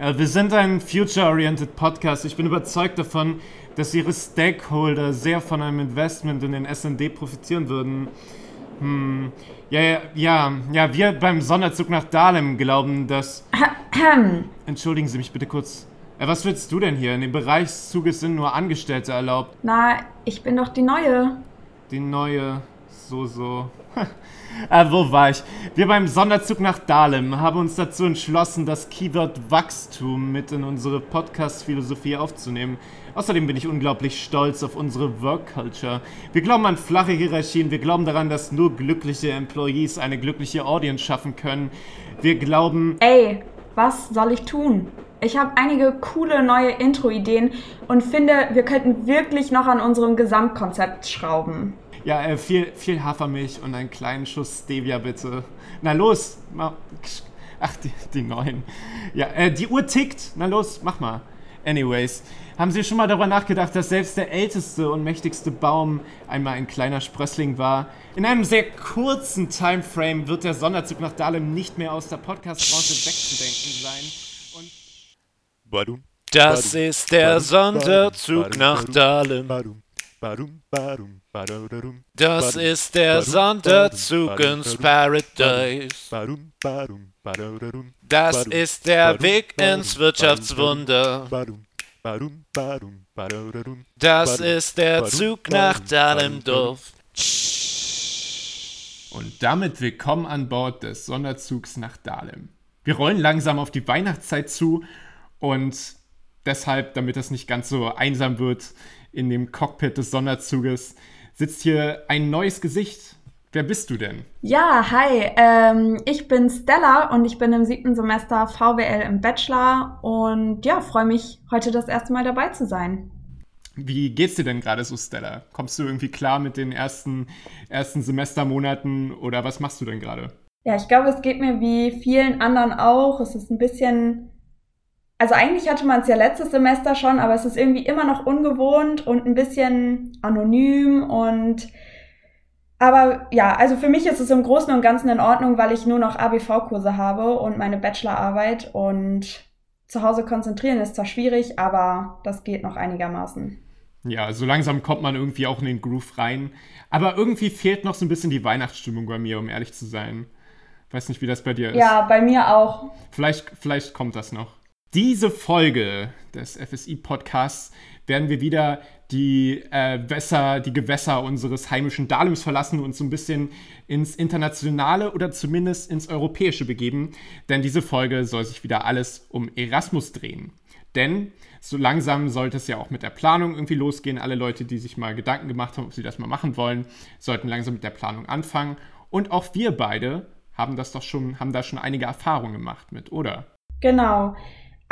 Ja, wir sind ein future-oriented Podcast. Ich bin überzeugt davon, dass Ihre Stakeholder sehr von einem Investment in den SND profitieren würden. Hm. Ja, ja, ja, ja, wir beim Sonderzug nach Dahlem glauben, dass. Entschuldigen Sie mich bitte kurz. Äh, was willst du denn hier? In dem Bereichszug sind nur Angestellte erlaubt. Na, ich bin doch die Neue. Die Neue, so, so. ah, wo war ich? Wir beim Sonderzug nach Dahlem haben uns dazu entschlossen, das Keyword Wachstum mit in unsere Podcast-Philosophie aufzunehmen. Außerdem bin ich unglaublich stolz auf unsere Work Culture. Wir glauben an flache Hierarchien, wir glauben daran, dass nur glückliche Employees eine glückliche Audience schaffen können. Wir glauben. Ey, was soll ich tun? Ich habe einige coole neue Intro-Ideen und finde, wir könnten wirklich noch an unserem Gesamtkonzept schrauben. Ja, äh, viel, viel Hafermilch und einen kleinen Schuss Stevia bitte. Na los, mach. Ach, die, die neuen. Ja, äh, die Uhr tickt. Na los, mach mal. Anyways, haben Sie schon mal darüber nachgedacht, dass selbst der älteste und mächtigste Baum einmal ein kleiner Sprössling war? In einem sehr kurzen Timeframe wird der Sonderzug nach Dahlem nicht mehr aus der Podcast-Branche wegzudenken sein. Und das ist der Sonderzug nach Dahlem. Das ist der Sonderzug ins Paradise. Das ist der Weg ins Wirtschaftswunder. Das ist der Zug nach Dahlendorf. Und damit willkommen an Bord des Sonderzugs nach Dahlem. Wir rollen langsam auf die Weihnachtszeit zu und deshalb, damit das nicht ganz so einsam wird, in dem Cockpit des Sonderzuges sitzt hier ein neues Gesicht. Wer bist du denn? Ja, hi, ähm, ich bin Stella und ich bin im siebten Semester VWL im Bachelor und ja, freue mich, heute das erste Mal dabei zu sein. Wie geht's dir denn gerade so, Stella? Kommst du irgendwie klar mit den ersten, ersten Semestermonaten oder was machst du denn gerade? Ja, ich glaube, es geht mir wie vielen anderen auch. Es ist ein bisschen also eigentlich hatte man es ja letztes Semester schon, aber es ist irgendwie immer noch ungewohnt und ein bisschen anonym und aber ja, also für mich ist es im Großen und Ganzen in Ordnung, weil ich nur noch ABV-Kurse habe und meine Bachelorarbeit und zu Hause konzentrieren ist zwar schwierig, aber das geht noch einigermaßen. Ja, so langsam kommt man irgendwie auch in den Groove rein. Aber irgendwie fehlt noch so ein bisschen die Weihnachtsstimmung bei mir, um ehrlich zu sein. Weiß nicht, wie das bei dir ist. Ja, bei mir auch. Vielleicht, vielleicht kommt das noch. Diese Folge des FSI-Podcasts werden wir wieder die äh, Wässer, die Gewässer unseres heimischen Dahlems verlassen und so ein bisschen ins Internationale oder zumindest ins Europäische begeben. Denn diese Folge soll sich wieder alles um Erasmus drehen. Denn so langsam sollte es ja auch mit der Planung irgendwie losgehen. Alle Leute, die sich mal Gedanken gemacht haben, ob sie das mal machen wollen, sollten langsam mit der Planung anfangen. Und auch wir beide haben das doch schon, haben da schon einige Erfahrungen gemacht mit, oder? Genau.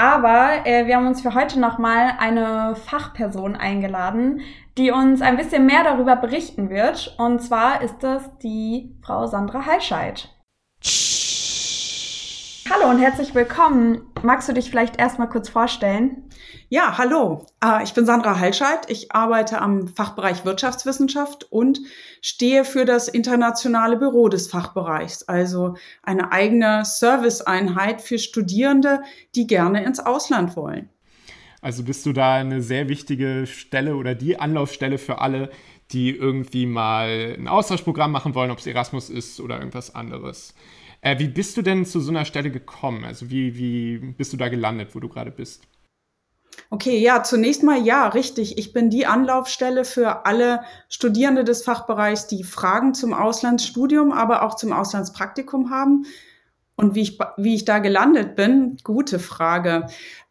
Aber äh, wir haben uns für heute nochmal eine Fachperson eingeladen, die uns ein bisschen mehr darüber berichten wird. Und zwar ist das die Frau Sandra Heischeid. Hallo und herzlich willkommen. Magst du dich vielleicht erstmal kurz vorstellen? Ja, hallo. Ah, ich bin Sandra Heilscheid. Ich arbeite am Fachbereich Wirtschaftswissenschaft und stehe für das internationale Büro des Fachbereichs, also eine eigene Serviceeinheit für Studierende, die gerne ins Ausland wollen. Also bist du da eine sehr wichtige Stelle oder die Anlaufstelle für alle, die irgendwie mal ein Austauschprogramm machen wollen, ob es Erasmus ist oder irgendwas anderes. Äh, wie bist du denn zu so einer Stelle gekommen? Also wie, wie bist du da gelandet, wo du gerade bist? Okay, ja, zunächst mal ja, richtig. Ich bin die Anlaufstelle für alle Studierende des Fachbereichs, die Fragen zum Auslandsstudium, aber auch zum Auslandspraktikum haben. Und wie ich, wie ich da gelandet bin, gute Frage.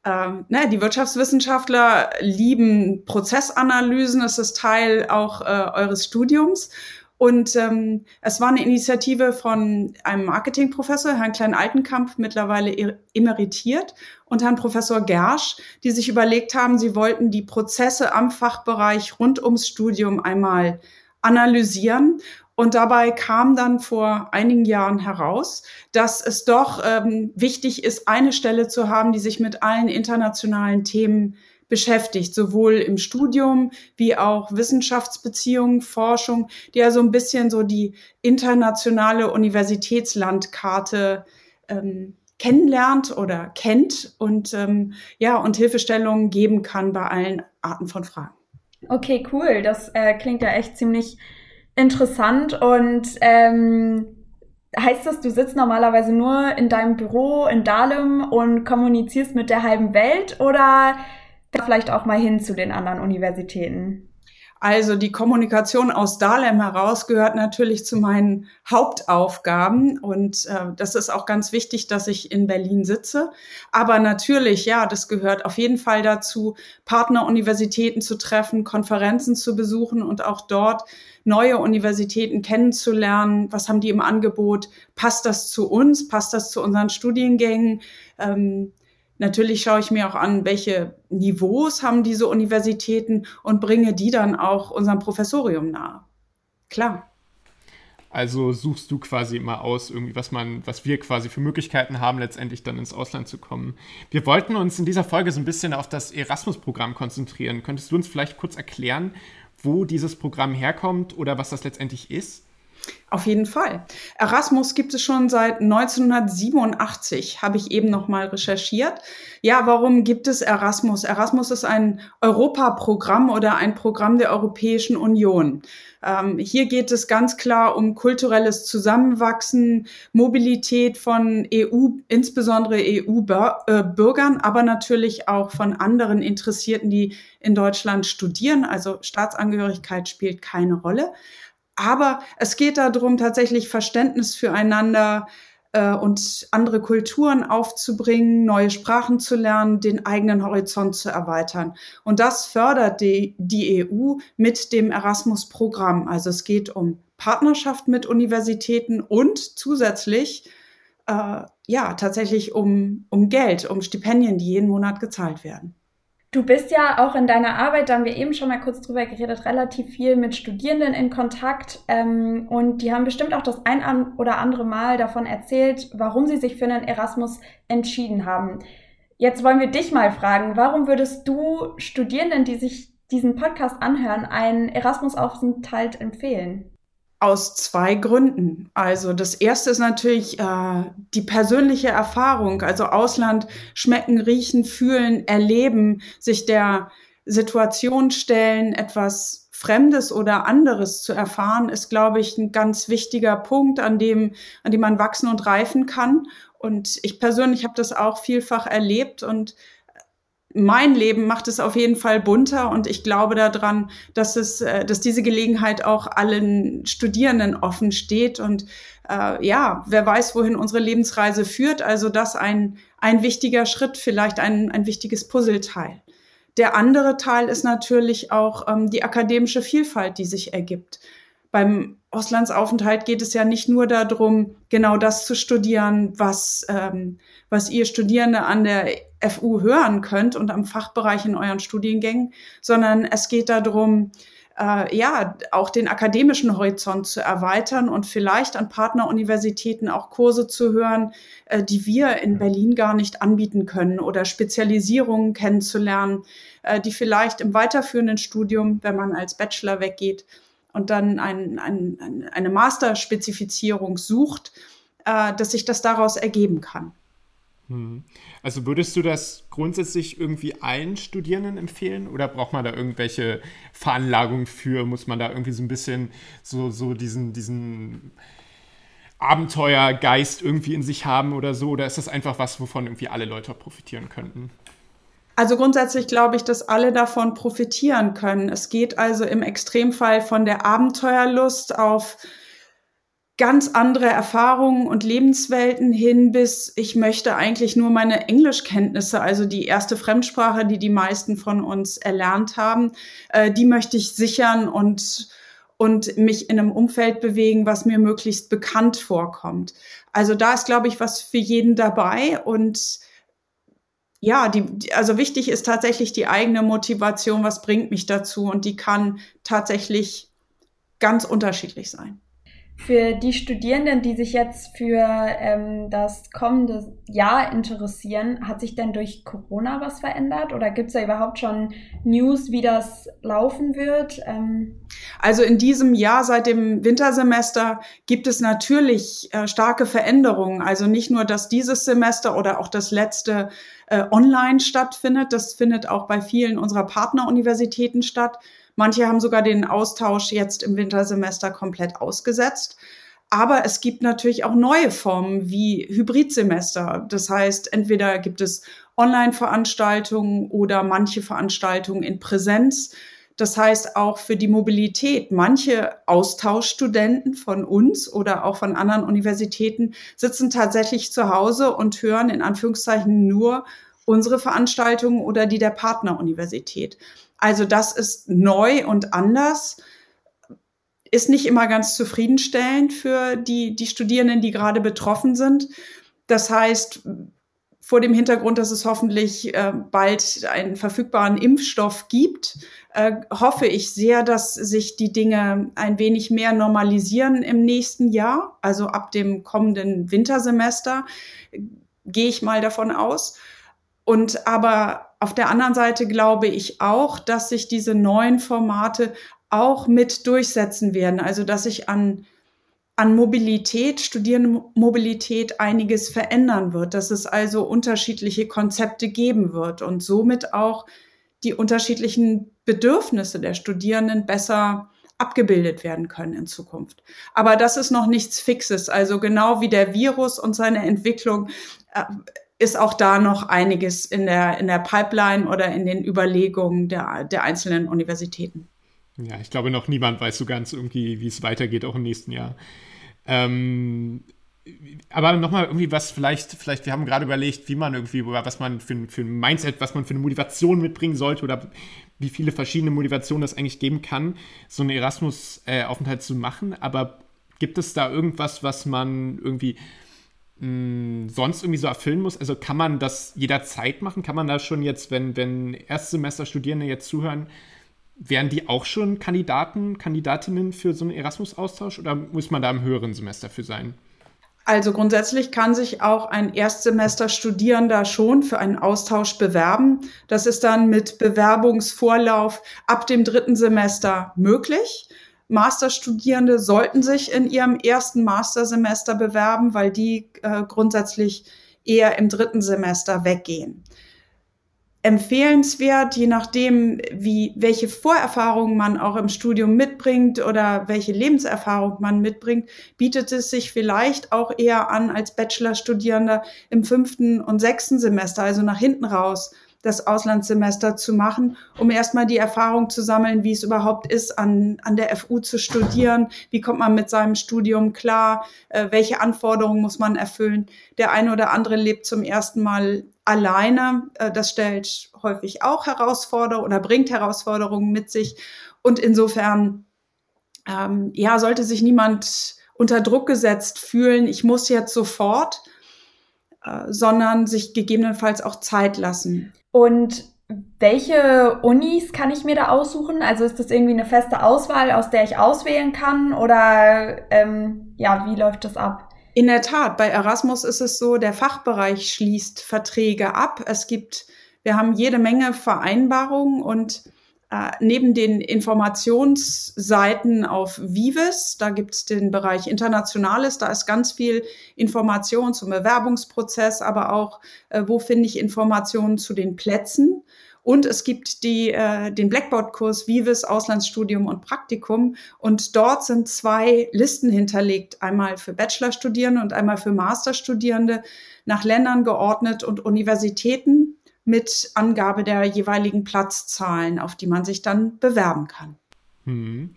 Ähm, ne, die Wirtschaftswissenschaftler lieben Prozessanalysen, das ist Teil auch äh, eures Studiums. Und ähm, es war eine Initiative von einem Marketingprofessor, Herrn Klein-Altenkamp, mittlerweile emeritiert, und Herrn Professor Gersch, die sich überlegt haben, sie wollten die Prozesse am Fachbereich rund ums Studium einmal analysieren. Und dabei kam dann vor einigen Jahren heraus, dass es doch ähm, wichtig ist, eine Stelle zu haben, die sich mit allen internationalen Themen beschäftigt, sowohl im Studium wie auch Wissenschaftsbeziehungen, Forschung, die ja so ein bisschen so die internationale Universitätslandkarte ähm, kennenlernt oder kennt und ähm, ja und Hilfestellungen geben kann bei allen Arten von Fragen. Okay, cool. Das äh, klingt ja echt ziemlich interessant und ähm, heißt das, du sitzt normalerweise nur in deinem Büro in Dahlem und kommunizierst mit der halben Welt oder vielleicht auch mal hin zu den anderen Universitäten? Also die Kommunikation aus Dahlem heraus gehört natürlich zu meinen Hauptaufgaben und äh, das ist auch ganz wichtig, dass ich in Berlin sitze. Aber natürlich, ja, das gehört auf jeden Fall dazu, Partneruniversitäten zu treffen, Konferenzen zu besuchen und auch dort neue Universitäten kennenzulernen. Was haben die im Angebot? Passt das zu uns? Passt das zu unseren Studiengängen? Ähm, Natürlich schaue ich mir auch an, welche Niveaus haben diese Universitäten und bringe die dann auch unserem Professorium nahe. Klar. Also suchst du quasi immer aus, irgendwie, was man, was wir quasi für Möglichkeiten haben, letztendlich dann ins Ausland zu kommen. Wir wollten uns in dieser Folge so ein bisschen auf das Erasmus-Programm konzentrieren. Könntest du uns vielleicht kurz erklären, wo dieses Programm herkommt oder was das letztendlich ist? Auf jeden Fall. Erasmus gibt es schon seit 1987, habe ich eben noch mal recherchiert. Ja, warum gibt es Erasmus? Erasmus ist ein Europaprogramm oder ein Programm der Europäischen Union. Ähm, hier geht es ganz klar um kulturelles Zusammenwachsen, Mobilität von EU, insbesondere EU-Bürgern, äh, aber natürlich auch von anderen Interessierten, die in Deutschland studieren. Also Staatsangehörigkeit spielt keine Rolle. Aber es geht darum, tatsächlich Verständnis füreinander äh, und andere Kulturen aufzubringen, neue Sprachen zu lernen, den eigenen Horizont zu erweitern. Und das fördert die, die EU mit dem Erasmus-Programm. Also es geht um Partnerschaft mit Universitäten und zusätzlich äh, ja tatsächlich um, um Geld, um Stipendien, die jeden Monat gezahlt werden. Du bist ja auch in deiner Arbeit, da haben wir eben schon mal kurz drüber geredet, relativ viel mit Studierenden in Kontakt. Ähm, und die haben bestimmt auch das ein oder andere Mal davon erzählt, warum sie sich für einen Erasmus entschieden haben. Jetzt wollen wir dich mal fragen, warum würdest du Studierenden, die sich diesen Podcast anhören, einen Erasmus-Aufenthalt empfehlen? Aus zwei Gründen. Also das erste ist natürlich äh, die persönliche Erfahrung, also Ausland schmecken, riechen, fühlen, erleben, sich der Situation stellen, etwas Fremdes oder anderes zu erfahren, ist, glaube ich, ein ganz wichtiger Punkt, an dem, an dem man wachsen und reifen kann. Und ich persönlich habe das auch vielfach erlebt und mein Leben macht es auf jeden Fall bunter und ich glaube daran, dass es, äh, dass diese Gelegenheit auch allen Studierenden offen steht und äh, ja, wer weiß, wohin unsere Lebensreise führt. Also das ein ein wichtiger Schritt, vielleicht ein ein wichtiges Puzzleteil. Der andere Teil ist natürlich auch ähm, die akademische Vielfalt, die sich ergibt. Beim Auslandsaufenthalt geht es ja nicht nur darum, genau das zu studieren, was, ähm, was ihr Studierende an der FU hören könnt und am Fachbereich in euren Studiengängen, sondern es geht darum, äh, ja, auch den akademischen Horizont zu erweitern und vielleicht an Partneruniversitäten auch Kurse zu hören, äh, die wir in Berlin gar nicht anbieten können oder Spezialisierungen kennenzulernen, äh, die vielleicht im weiterführenden Studium, wenn man als Bachelor weggeht und dann ein, ein, eine Masterspezifizierung sucht, äh, dass sich das daraus ergeben kann. Hm. Also würdest du das grundsätzlich irgendwie allen Studierenden empfehlen oder braucht man da irgendwelche Veranlagungen für? Muss man da irgendwie so ein bisschen so, so diesen, diesen Abenteuergeist irgendwie in sich haben oder so? Oder ist das einfach was, wovon irgendwie alle Leute profitieren könnten? Also grundsätzlich glaube ich, dass alle davon profitieren können. Es geht also im Extremfall von der Abenteuerlust auf ganz andere Erfahrungen und Lebenswelten hin bis ich möchte eigentlich nur meine Englischkenntnisse, also die erste Fremdsprache, die die meisten von uns erlernt haben, äh, die möchte ich sichern und und mich in einem Umfeld bewegen, was mir möglichst bekannt vorkommt. Also da ist, glaube ich, was für jeden dabei und ja, die, also wichtig ist tatsächlich die eigene Motivation, was bringt mich dazu und die kann tatsächlich ganz unterschiedlich sein. Für die Studierenden, die sich jetzt für ähm, das kommende Jahr interessieren, hat sich denn durch Corona was verändert oder gibt es da überhaupt schon News, wie das laufen wird? Ähm also in diesem Jahr seit dem Wintersemester gibt es natürlich äh, starke Veränderungen. Also nicht nur, dass dieses Semester oder auch das letzte äh, online stattfindet, das findet auch bei vielen unserer Partneruniversitäten statt Manche haben sogar den Austausch jetzt im Wintersemester komplett ausgesetzt. Aber es gibt natürlich auch neue Formen wie Hybridsemester. Das heißt, entweder gibt es Online-Veranstaltungen oder manche Veranstaltungen in Präsenz. Das heißt auch für die Mobilität. Manche Austauschstudenten von uns oder auch von anderen Universitäten sitzen tatsächlich zu Hause und hören in Anführungszeichen nur unsere Veranstaltungen oder die der Partneruniversität. Also das ist neu und anders, ist nicht immer ganz zufriedenstellend für die, die Studierenden, die gerade betroffen sind. Das heißt, vor dem Hintergrund, dass es hoffentlich äh, bald einen verfügbaren Impfstoff gibt, äh, hoffe ich sehr, dass sich die Dinge ein wenig mehr normalisieren im nächsten Jahr, also ab dem kommenden Wintersemester, gehe ich mal davon aus. Und aber auf der anderen Seite glaube ich auch, dass sich diese neuen Formate auch mit durchsetzen werden. Also dass sich an, an Mobilität, Studierendenmobilität einiges verändern wird, dass es also unterschiedliche Konzepte geben wird und somit auch die unterschiedlichen Bedürfnisse der Studierenden besser abgebildet werden können in Zukunft. Aber das ist noch nichts Fixes. Also genau wie der Virus und seine Entwicklung äh, ist auch da noch einiges in der, in der Pipeline oder in den Überlegungen der, der einzelnen Universitäten. Ja, ich glaube, noch niemand weiß so ganz irgendwie, wie es weitergeht, auch im nächsten Jahr. Ähm, aber nochmal irgendwie was, vielleicht, vielleicht, wir haben gerade überlegt, wie man irgendwie, was man für, für ein Mindset, was man für eine Motivation mitbringen sollte oder wie viele verschiedene Motivationen das eigentlich geben kann, so einen Erasmus-Aufenthalt äh, zu machen. Aber gibt es da irgendwas, was man irgendwie sonst irgendwie so erfüllen muss? Also kann man das jederzeit machen? Kann man da schon jetzt, wenn, wenn Erstsemester-Studierende jetzt zuhören, wären die auch schon Kandidaten, Kandidatinnen für so einen Erasmus-Austausch oder muss man da im höheren Semester für sein? Also grundsätzlich kann sich auch ein Erstsemester-Studierender schon für einen Austausch bewerben. Das ist dann mit Bewerbungsvorlauf ab dem dritten Semester möglich. Masterstudierende sollten sich in ihrem ersten Mastersemester bewerben, weil die äh, grundsätzlich eher im dritten Semester weggehen. Empfehlenswert, je nachdem, wie, welche Vorerfahrungen man auch im Studium mitbringt oder welche Lebenserfahrung man mitbringt, bietet es sich vielleicht auch eher an als Bachelorstudierender im fünften und sechsten Semester, also nach hinten raus, das Auslandssemester zu machen, um erstmal die Erfahrung zu sammeln, wie es überhaupt ist, an, an der FU zu studieren, wie kommt man mit seinem Studium klar, äh, welche Anforderungen muss man erfüllen. Der eine oder andere lebt zum ersten Mal alleine. Äh, das stellt häufig auch Herausforderungen oder bringt Herausforderungen mit sich. Und insofern, ähm, ja, sollte sich niemand unter Druck gesetzt fühlen, ich muss jetzt sofort, äh, sondern sich gegebenenfalls auch Zeit lassen. Und welche Unis kann ich mir da aussuchen? Also ist das irgendwie eine feste Auswahl, aus der ich auswählen kann? Oder ähm, ja, wie läuft das ab? In der Tat, bei Erasmus ist es so, der Fachbereich schließt Verträge ab. Es gibt, wir haben jede Menge Vereinbarungen und äh, neben den Informationsseiten auf Vives, da gibt es den Bereich Internationales, da ist ganz viel Information zum Bewerbungsprozess, aber auch, äh, wo finde ich Informationen zu den Plätzen. Und es gibt die, äh, den Blackboard-Kurs Vives Auslandsstudium und Praktikum. Und dort sind zwei Listen hinterlegt, einmal für Bachelorstudierende und einmal für Masterstudierende, nach Ländern geordnet und Universitäten mit Angabe der jeweiligen Platzzahlen, auf die man sich dann bewerben kann. Hm.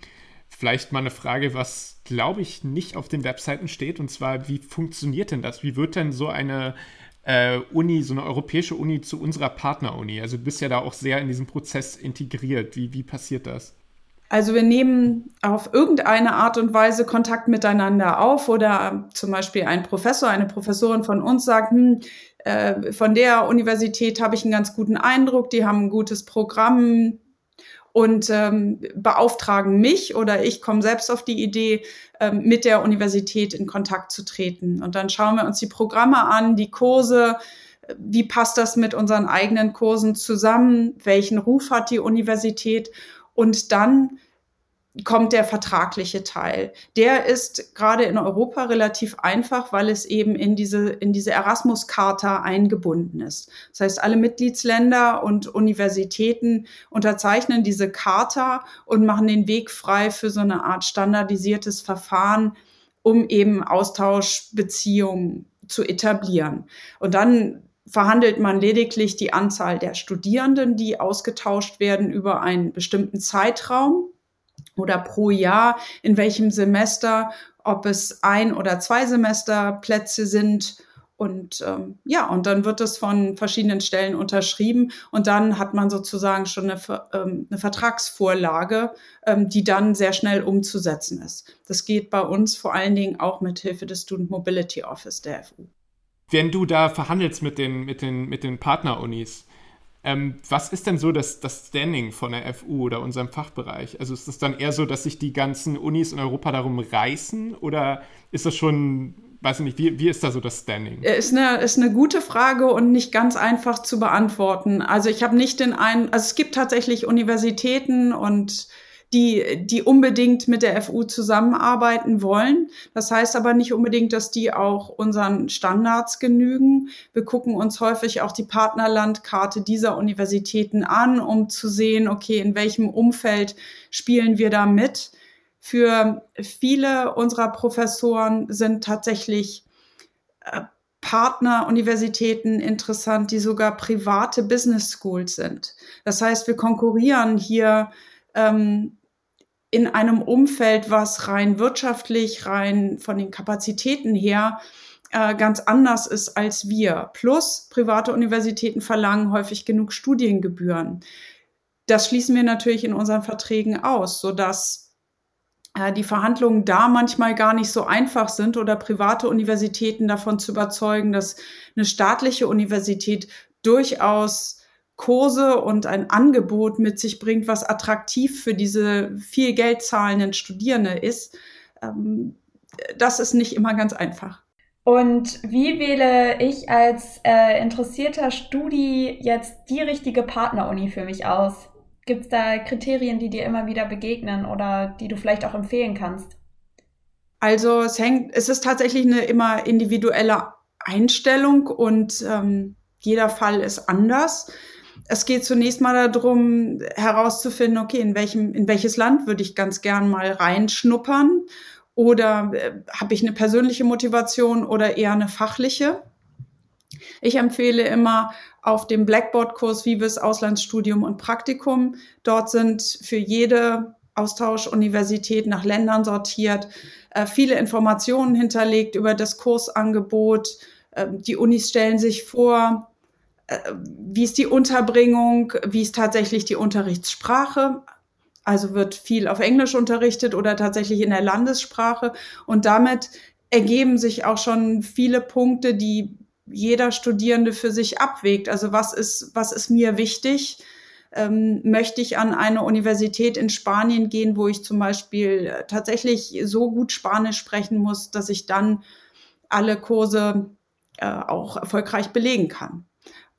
Vielleicht mal eine Frage, was glaube ich nicht auf den Webseiten steht, und zwar, wie funktioniert denn das? Wie wird denn so eine äh, Uni, so eine europäische Uni zu unserer Partneruni? Also du bist ja da auch sehr in diesem Prozess integriert. Wie, wie passiert das? Also wir nehmen auf irgendeine Art und Weise Kontakt miteinander auf oder zum Beispiel ein Professor, eine Professorin von uns sagt, hm, äh, von der Universität habe ich einen ganz guten Eindruck, die haben ein gutes Programm und ähm, beauftragen mich oder ich komme selbst auf die Idee, ähm, mit der Universität in Kontakt zu treten. Und dann schauen wir uns die Programme an, die Kurse, wie passt das mit unseren eigenen Kursen zusammen, welchen Ruf hat die Universität? Und dann kommt der vertragliche Teil. Der ist gerade in Europa relativ einfach, weil es eben in diese, in diese Erasmus-Charta eingebunden ist. Das heißt, alle Mitgliedsländer und Universitäten unterzeichnen diese Charta und machen den Weg frei für so eine Art standardisiertes Verfahren, um eben Austauschbeziehungen zu etablieren. Und dann verhandelt man lediglich die Anzahl der Studierenden, die ausgetauscht werden über einen bestimmten Zeitraum oder pro Jahr, in welchem Semester, ob es ein oder zwei Semesterplätze sind. Und ähm, ja, und dann wird es von verschiedenen Stellen unterschrieben und dann hat man sozusagen schon eine, ähm, eine Vertragsvorlage, ähm, die dann sehr schnell umzusetzen ist. Das geht bei uns vor allen Dingen auch mit Hilfe des Student Mobility Office der FU. Wenn du da verhandelst mit den, mit den, mit den Partnerunis, ähm, was ist denn so das, das Standing von der FU oder unserem Fachbereich? Also ist es dann eher so, dass sich die ganzen Unis in Europa darum reißen oder ist das schon, weiß ich nicht, wie, wie ist da so das Standing? Äh, ist eine, ist eine gute Frage und nicht ganz einfach zu beantworten. Also ich habe nicht den einen, also es gibt tatsächlich Universitäten und die, die unbedingt mit der FU zusammenarbeiten wollen. Das heißt aber nicht unbedingt, dass die auch unseren Standards genügen. Wir gucken uns häufig auch die Partnerlandkarte dieser Universitäten an, um zu sehen, okay, in welchem Umfeld spielen wir da mit. Für viele unserer Professoren sind tatsächlich äh, Partneruniversitäten interessant, die sogar private Business Schools sind. Das heißt, wir konkurrieren hier ähm, in einem Umfeld, was rein wirtschaftlich, rein von den Kapazitäten her äh, ganz anders ist als wir. Plus private Universitäten verlangen häufig genug Studiengebühren. Das schließen wir natürlich in unseren Verträgen aus, sodass äh, die Verhandlungen da manchmal gar nicht so einfach sind oder private Universitäten davon zu überzeugen, dass eine staatliche Universität durchaus Kurse und ein Angebot mit sich bringt, was attraktiv für diese viel Geld zahlenden Studierende ist, ähm, das ist nicht immer ganz einfach. Und wie wähle ich als äh, interessierter Studi jetzt die richtige Partneruni für mich aus? Gibt es da Kriterien, die dir immer wieder begegnen oder die du vielleicht auch empfehlen kannst? Also es hängt, es ist tatsächlich eine immer individuelle Einstellung und ähm, jeder Fall ist anders es geht zunächst mal darum, herauszufinden, okay, in welchem, in welches Land würde ich ganz gern mal reinschnuppern? Oder äh, habe ich eine persönliche Motivation oder eher eine fachliche? Ich empfehle immer auf dem Blackboard-Kurs Vives Auslandsstudium und Praktikum. Dort sind für jede Austauschuniversität nach Ländern sortiert, äh, viele Informationen hinterlegt über das Kursangebot. Äh, die Unis stellen sich vor, wie ist die Unterbringung, wie ist tatsächlich die Unterrichtssprache. Also wird viel auf Englisch unterrichtet oder tatsächlich in der Landessprache. Und damit ergeben sich auch schon viele Punkte, die jeder Studierende für sich abwägt. Also was ist, was ist mir wichtig? Ähm, möchte ich an eine Universität in Spanien gehen, wo ich zum Beispiel tatsächlich so gut Spanisch sprechen muss, dass ich dann alle Kurse äh, auch erfolgreich belegen kann.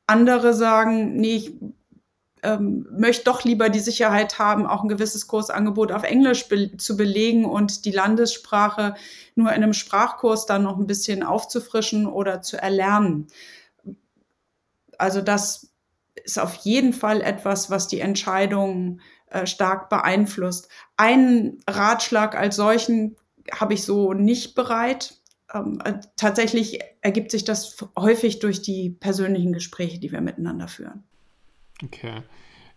Andere sagen, nee, ich ähm, möchte doch lieber die Sicherheit haben, auch ein gewisses Kursangebot auf Englisch be zu belegen und die Landessprache nur in einem Sprachkurs dann noch ein bisschen aufzufrischen oder zu erlernen. Also das ist auf jeden Fall etwas, was die Entscheidung äh, stark beeinflusst. Einen Ratschlag als solchen habe ich so nicht bereit ähm, äh, tatsächlich ergibt sich das häufig durch die persönlichen Gespräche, die wir miteinander führen. Okay.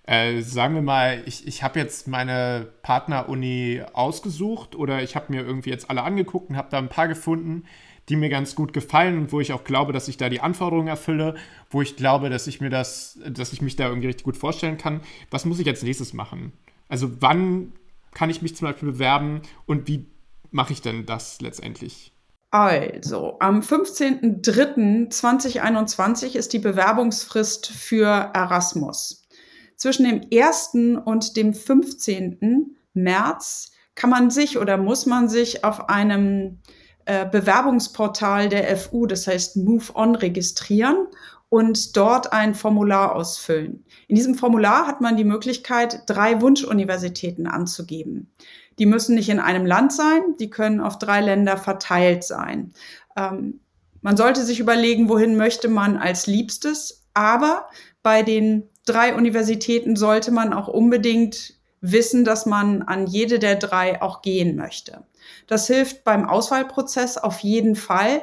Äh, sagen wir mal, ich, ich habe jetzt meine Partneruni ausgesucht oder ich habe mir irgendwie jetzt alle angeguckt und habe da ein paar gefunden, die mir ganz gut gefallen und wo ich auch glaube, dass ich da die Anforderungen erfülle, wo ich glaube, dass ich mir das, dass ich mich da irgendwie richtig gut vorstellen kann. Was muss ich jetzt nächstes machen? Also wann kann ich mich zum Beispiel bewerben und wie mache ich denn das letztendlich? Also, am 15.03.2021 ist die Bewerbungsfrist für Erasmus. zwischen dem 1. und dem 15. März kann man sich oder muss man sich auf einem äh, Bewerbungsportal der FU, das heißt Move On, registrieren und dort ein Formular ausfüllen. In diesem Formular hat man die Möglichkeit, drei Wunschuniversitäten anzugeben. Die müssen nicht in einem Land sein, die können auf drei Länder verteilt sein. Ähm, man sollte sich überlegen, wohin möchte man als Liebstes, aber bei den drei Universitäten sollte man auch unbedingt wissen, dass man an jede der drei auch gehen möchte. Das hilft beim Auswahlprozess auf jeden Fall,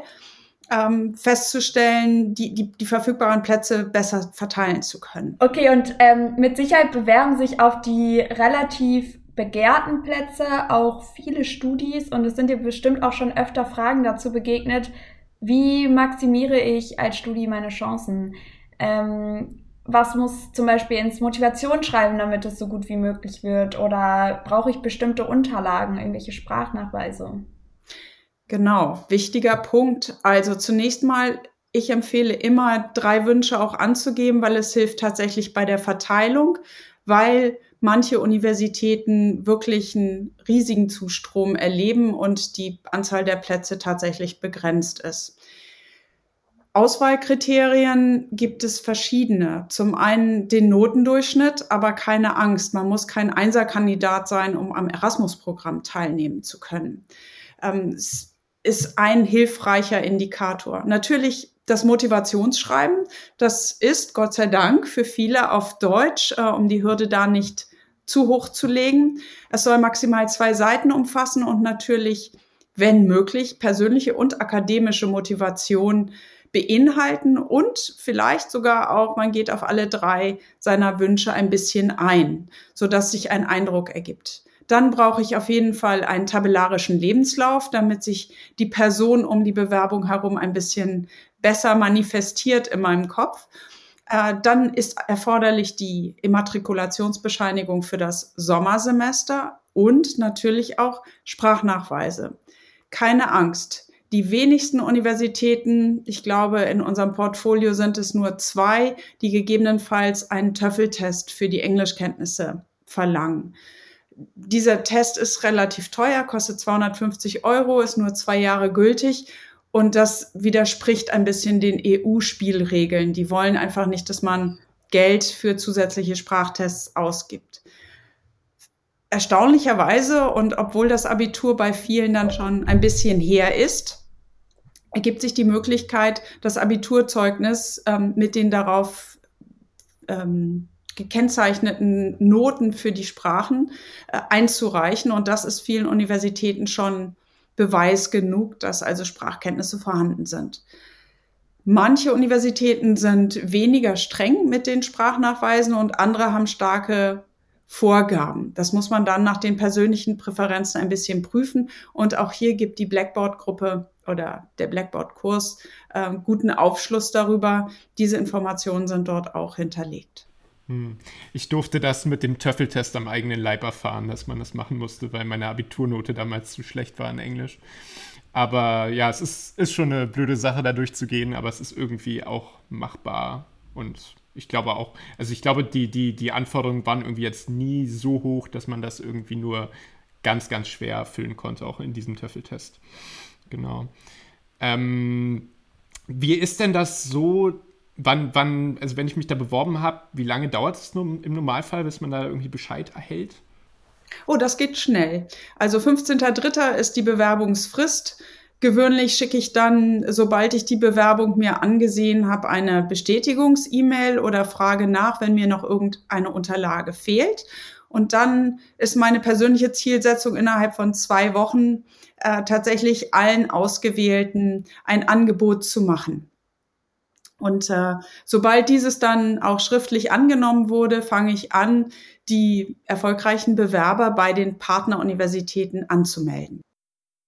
ähm, festzustellen, die, die, die verfügbaren Plätze besser verteilen zu können. Okay, und ähm, mit Sicherheit bewerben sich auf die relativ begehrten Plätze auch viele Studis und es sind dir bestimmt auch schon öfter Fragen dazu begegnet, wie maximiere ich als Studi meine Chancen? Ähm, was muss zum Beispiel ins Motivationsschreiben, damit es so gut wie möglich wird? Oder brauche ich bestimmte Unterlagen, irgendwelche Sprachnachweise? Genau, wichtiger Punkt. Also zunächst mal, ich empfehle immer, drei Wünsche auch anzugeben, weil es hilft tatsächlich bei der Verteilung, weil manche Universitäten wirklich einen riesigen Zustrom erleben und die Anzahl der Plätze tatsächlich begrenzt ist. Auswahlkriterien gibt es verschiedene. Zum einen den Notendurchschnitt, aber keine Angst. Man muss kein Einserkandidat sein, um am Erasmus-Programm teilnehmen zu können. Ähm, es ist ein hilfreicher Indikator. Natürlich das Motivationsschreiben. Das ist Gott sei Dank für viele auf Deutsch, äh, um die Hürde da nicht zu hoch zu legen. Es soll maximal zwei Seiten umfassen und natürlich, wenn möglich, persönliche und akademische Motivation beinhalten und vielleicht sogar auch, man geht auf alle drei seiner Wünsche ein bisschen ein, so dass sich ein Eindruck ergibt. Dann brauche ich auf jeden Fall einen tabellarischen Lebenslauf, damit sich die Person um die Bewerbung herum ein bisschen besser manifestiert in meinem Kopf. Äh, dann ist erforderlich die Immatrikulationsbescheinigung für das Sommersemester und natürlich auch Sprachnachweise. Keine Angst. Die wenigsten Universitäten, ich glaube, in unserem Portfolio sind es nur zwei, die gegebenenfalls einen Töffeltest für die Englischkenntnisse verlangen. Dieser Test ist relativ teuer, kostet 250 Euro, ist nur zwei Jahre gültig und das widerspricht ein bisschen den EU-Spielregeln. Die wollen einfach nicht, dass man Geld für zusätzliche Sprachtests ausgibt. Erstaunlicherweise und obwohl das Abitur bei vielen dann schon ein bisschen her ist, ergibt sich die Möglichkeit, das Abiturzeugnis ähm, mit den darauf ähm, gekennzeichneten Noten für die Sprachen äh, einzureichen. Und das ist vielen Universitäten schon Beweis genug, dass also Sprachkenntnisse vorhanden sind. Manche Universitäten sind weniger streng mit den Sprachnachweisen und andere haben starke Vorgaben. Das muss man dann nach den persönlichen Präferenzen ein bisschen prüfen. Und auch hier gibt die Blackboard-Gruppe oder der Blackboard-Kurs äh, guten Aufschluss darüber. Diese Informationen sind dort auch hinterlegt. Hm. Ich durfte das mit dem Töffeltest am eigenen Leib erfahren, dass man das machen musste, weil meine Abiturnote damals zu schlecht war in Englisch. Aber ja, es ist, ist schon eine blöde Sache, da durchzugehen, aber es ist irgendwie auch machbar und ich glaube auch, also ich glaube, die, die, die Anforderungen waren irgendwie jetzt nie so hoch, dass man das irgendwie nur ganz, ganz schwer erfüllen konnte, auch in diesem Töffeltest. Genau. Ähm, wie ist denn das so? Wann, wann, also wenn ich mich da beworben habe, wie lange dauert es im Normalfall, bis man da irgendwie Bescheid erhält? Oh, das geht schnell. Also 15.03. ist die Bewerbungsfrist. Gewöhnlich schicke ich dann, sobald ich die Bewerbung mir angesehen habe, eine Bestätigungs-E-Mail oder frage nach, wenn mir noch irgendeine Unterlage fehlt. Und dann ist meine persönliche Zielsetzung innerhalb von zwei Wochen äh, tatsächlich allen Ausgewählten ein Angebot zu machen. Und äh, sobald dieses dann auch schriftlich angenommen wurde, fange ich an, die erfolgreichen Bewerber bei den Partneruniversitäten anzumelden.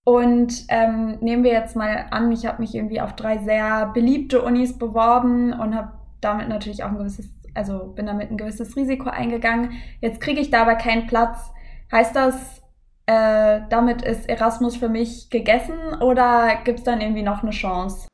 Und ähm, nehmen wir jetzt mal an, ich habe mich irgendwie auf drei sehr beliebte Unis beworben und habe damit natürlich auch ein gewisses, also bin damit ein gewisses Risiko eingegangen. Jetzt kriege ich da aber keinen Platz. Heißt das, äh, damit ist Erasmus für mich gegessen oder gibt es dann irgendwie noch eine Chance?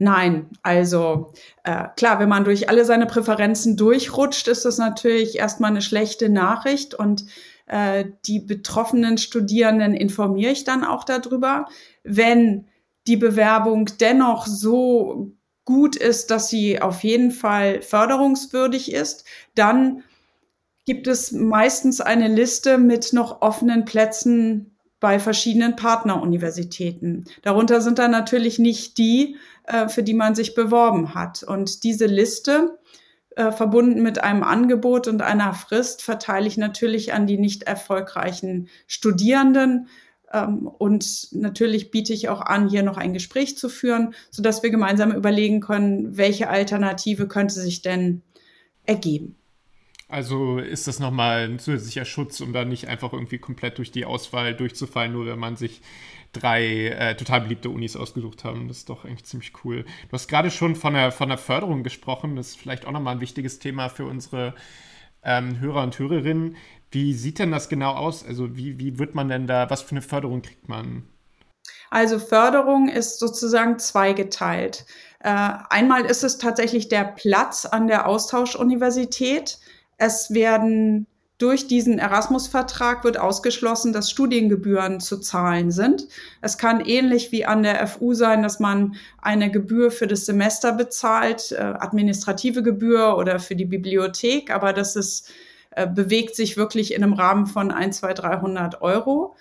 Nein, also äh, klar, wenn man durch alle seine Präferenzen durchrutscht, ist das natürlich erstmal eine schlechte Nachricht und äh, die betroffenen Studierenden informiere ich dann auch darüber. Wenn die Bewerbung dennoch so gut ist, dass sie auf jeden Fall förderungswürdig ist, dann gibt es meistens eine Liste mit noch offenen Plätzen bei verschiedenen Partneruniversitäten. Darunter sind dann natürlich nicht die, äh, für die man sich beworben hat. Und diese Liste, äh, verbunden mit einem Angebot und einer Frist, verteile ich natürlich an die nicht erfolgreichen Studierenden. Ähm, und natürlich biete ich auch an, hier noch ein Gespräch zu führen, sodass wir gemeinsam überlegen können, welche Alternative könnte sich denn ergeben. Also ist das nochmal ein zusätzlicher Schutz, um da nicht einfach irgendwie komplett durch die Auswahl durchzufallen, nur wenn man sich drei äh, total beliebte Unis ausgesucht haben. Das ist doch eigentlich ziemlich cool. Du hast gerade schon von der, von der Förderung gesprochen. Das ist vielleicht auch nochmal ein wichtiges Thema für unsere ähm, Hörer und Hörerinnen. Wie sieht denn das genau aus? Also wie, wie wird man denn da, was für eine Förderung kriegt man? Also Förderung ist sozusagen zweigeteilt. Äh, einmal ist es tatsächlich der Platz an der Austauschuniversität. Es werden durch diesen Erasmus-Vertrag wird ausgeschlossen, dass Studiengebühren zu zahlen sind. Es kann ähnlich wie an der FU sein, dass man eine Gebühr für das Semester bezahlt, äh, administrative Gebühr oder für die Bibliothek, aber das ist, äh, bewegt sich wirklich in einem Rahmen von ein, zwei, 300 Euro.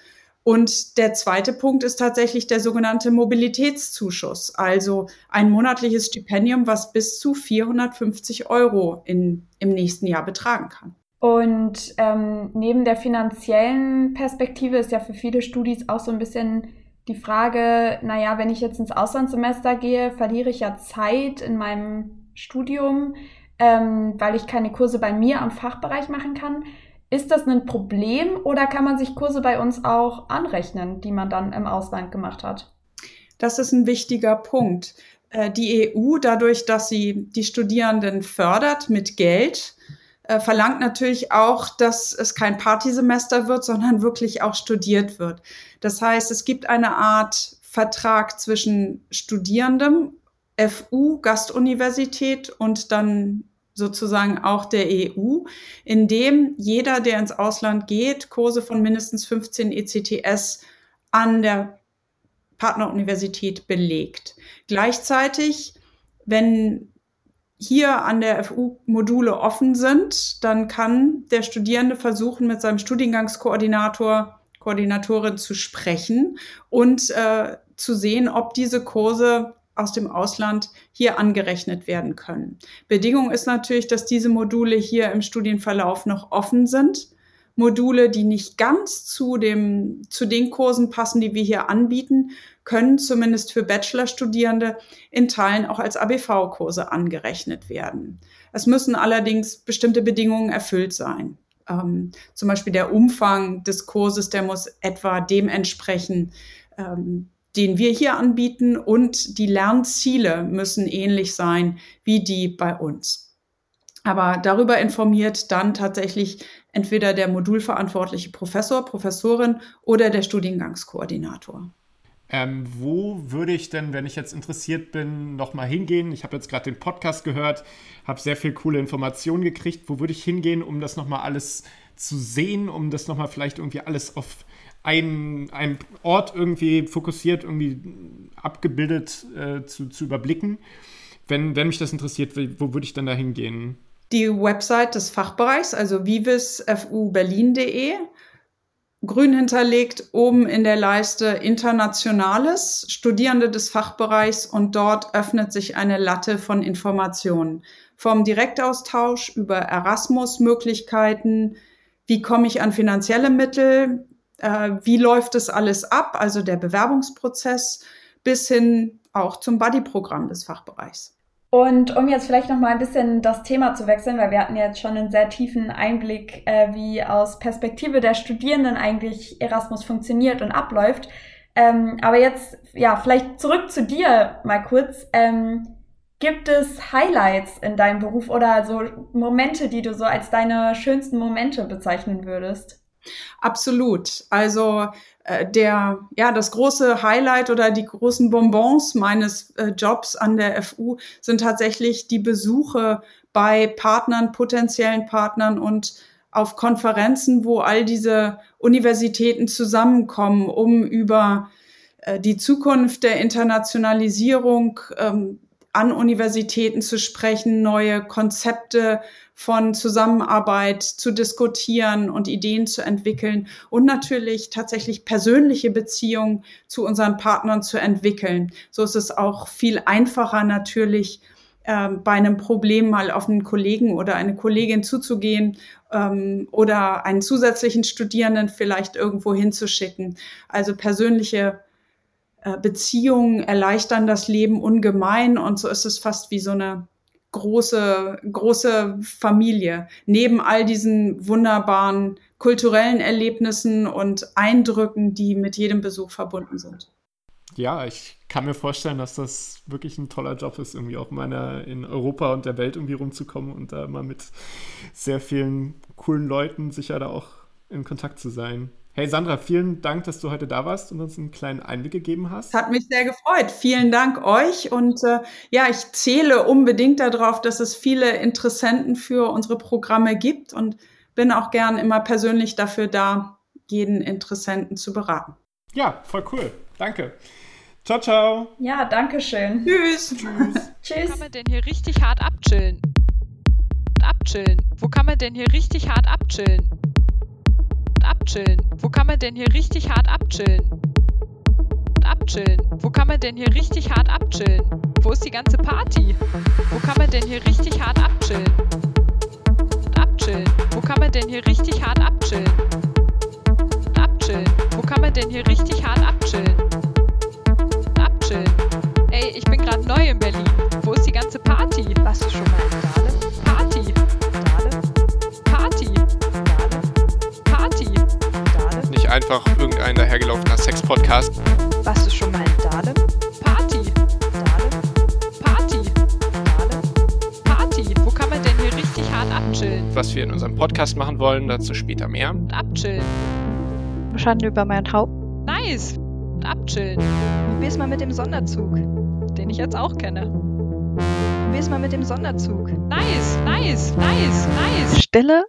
Und der zweite Punkt ist tatsächlich der sogenannte Mobilitätszuschuss, also ein monatliches Stipendium, was bis zu 450 Euro in, im nächsten Jahr betragen kann. Und ähm, neben der finanziellen Perspektive ist ja für viele Studis auch so ein bisschen die Frage, naja, wenn ich jetzt ins Auslandssemester gehe, verliere ich ja Zeit in meinem Studium, ähm, weil ich keine Kurse bei mir am Fachbereich machen kann. Ist das ein Problem oder kann man sich Kurse bei uns auch anrechnen, die man dann im Ausland gemacht hat? Das ist ein wichtiger Punkt. Äh, die EU, dadurch, dass sie die Studierenden fördert mit Geld, äh, verlangt natürlich auch, dass es kein Partysemester wird, sondern wirklich auch studiert wird. Das heißt, es gibt eine Art Vertrag zwischen Studierendem, FU, Gastuniversität und dann sozusagen auch der EU, in dem jeder, der ins Ausland geht, Kurse von mindestens 15 ECTS an der Partneruniversität belegt. Gleichzeitig, wenn hier an der FU Module offen sind, dann kann der Studierende versuchen, mit seinem Studiengangskoordinator, Koordinatorin zu sprechen und äh, zu sehen, ob diese Kurse aus dem Ausland hier angerechnet werden können. Bedingung ist natürlich, dass diese Module hier im Studienverlauf noch offen sind. Module, die nicht ganz zu dem, zu den Kursen passen, die wir hier anbieten, können zumindest für Bachelorstudierende in Teilen auch als ABV-Kurse angerechnet werden. Es müssen allerdings bestimmte Bedingungen erfüllt sein. Ähm, zum Beispiel der Umfang des Kurses, der muss etwa dem entsprechen, ähm, den wir hier anbieten und die Lernziele müssen ähnlich sein wie die bei uns. Aber darüber informiert dann tatsächlich entweder der modulverantwortliche Professor, Professorin oder der Studiengangskoordinator. Ähm, wo würde ich denn, wenn ich jetzt interessiert bin, nochmal hingehen? Ich habe jetzt gerade den Podcast gehört, habe sehr viel coole Informationen gekriegt. Wo würde ich hingehen, um das nochmal alles zu sehen, um das nochmal vielleicht irgendwie alles auf einen, einen Ort irgendwie fokussiert, irgendwie abgebildet äh, zu, zu überblicken? Wenn, wenn mich das interessiert, wo würde ich dann da hingehen? Die Website des Fachbereichs, also vivisfuberlin.de grün hinterlegt, oben in der Leiste Internationales, Studierende des Fachbereichs und dort öffnet sich eine Latte von Informationen. Vom Direktaustausch über Erasmus-Möglichkeiten, wie komme ich an finanzielle Mittel, äh, wie läuft es alles ab, also der Bewerbungsprozess, bis hin auch zum Buddy-Programm des Fachbereichs. Und um jetzt vielleicht noch mal ein bisschen das Thema zu wechseln, weil wir hatten jetzt schon einen sehr tiefen Einblick, äh, wie aus Perspektive der Studierenden eigentlich Erasmus funktioniert und abläuft. Ähm, aber jetzt, ja, vielleicht zurück zu dir mal kurz. Ähm, gibt es Highlights in deinem Beruf oder so Momente, die du so als deine schönsten Momente bezeichnen würdest? Absolut. Also äh, der, ja, das große Highlight oder die großen Bonbons meines äh, Jobs an der FU sind tatsächlich die Besuche bei Partnern, potenziellen Partnern und auf Konferenzen, wo all diese Universitäten zusammenkommen, um über äh, die Zukunft der Internationalisierung ähm, an Universitäten zu sprechen, neue Konzepte von Zusammenarbeit zu diskutieren und Ideen zu entwickeln und natürlich tatsächlich persönliche Beziehungen zu unseren Partnern zu entwickeln. So ist es auch viel einfacher natürlich äh, bei einem Problem mal auf einen Kollegen oder eine Kollegin zuzugehen ähm, oder einen zusätzlichen Studierenden vielleicht irgendwo hinzuschicken. Also persönliche Beziehungen erleichtern das Leben ungemein und so ist es fast wie so eine große, große Familie. Neben all diesen wunderbaren kulturellen Erlebnissen und Eindrücken, die mit jedem Besuch verbunden sind. Ja, ich kann mir vorstellen, dass das wirklich ein toller Job ist, irgendwie auch mal in Europa und der Welt irgendwie rumzukommen und da mal mit sehr vielen coolen Leuten sicher da auch in Kontakt zu sein. Hey Sandra, vielen Dank, dass du heute da warst und uns einen kleinen Einblick gegeben hast. Hat mich sehr gefreut. Vielen Dank euch. Und äh, ja, ich zähle unbedingt darauf, dass es viele Interessenten für unsere Programme gibt und bin auch gern immer persönlich dafür da, jeden Interessenten zu beraten. Ja, voll cool. Danke. Ciao, ciao. Ja, danke schön. Tschüss. Tschüss. Tschüss. Wo kann man denn hier richtig hart abchillen? Abchillen. Wo kann man denn hier richtig hart abchillen? Abchillen? Wo kann man denn hier richtig hart abchillen? Abchillen. Wo kann man denn hier richtig hart abchillen? Wo ist die ganze Party? Wo kann man denn hier richtig hart abchillen? Abchillen. Wo kann man denn hier richtig hart abchillen? Abchillen. Wo kann man denn hier richtig hart abchillen? Abchillen. Ey, ich bin gerade neu in Berlin. Wo ist die ganze Party? Warst du schon mal in einfach irgendein dahergelaufener Sex-Podcast. Warst du schon mal in Dahlem? Party. Dahlem? Party. Dahlem? Party. Wo kann man denn hier richtig hart abchillen? Was wir in unserem Podcast machen wollen, dazu später mehr. Und abchillen. Schande über mein Haupt. Nice. Und abchillen. Wie ist mal mit dem Sonderzug? Den ich jetzt auch kenne. Wie ist mal mit dem Sonderzug? Nice, nice, nice, nice. Stille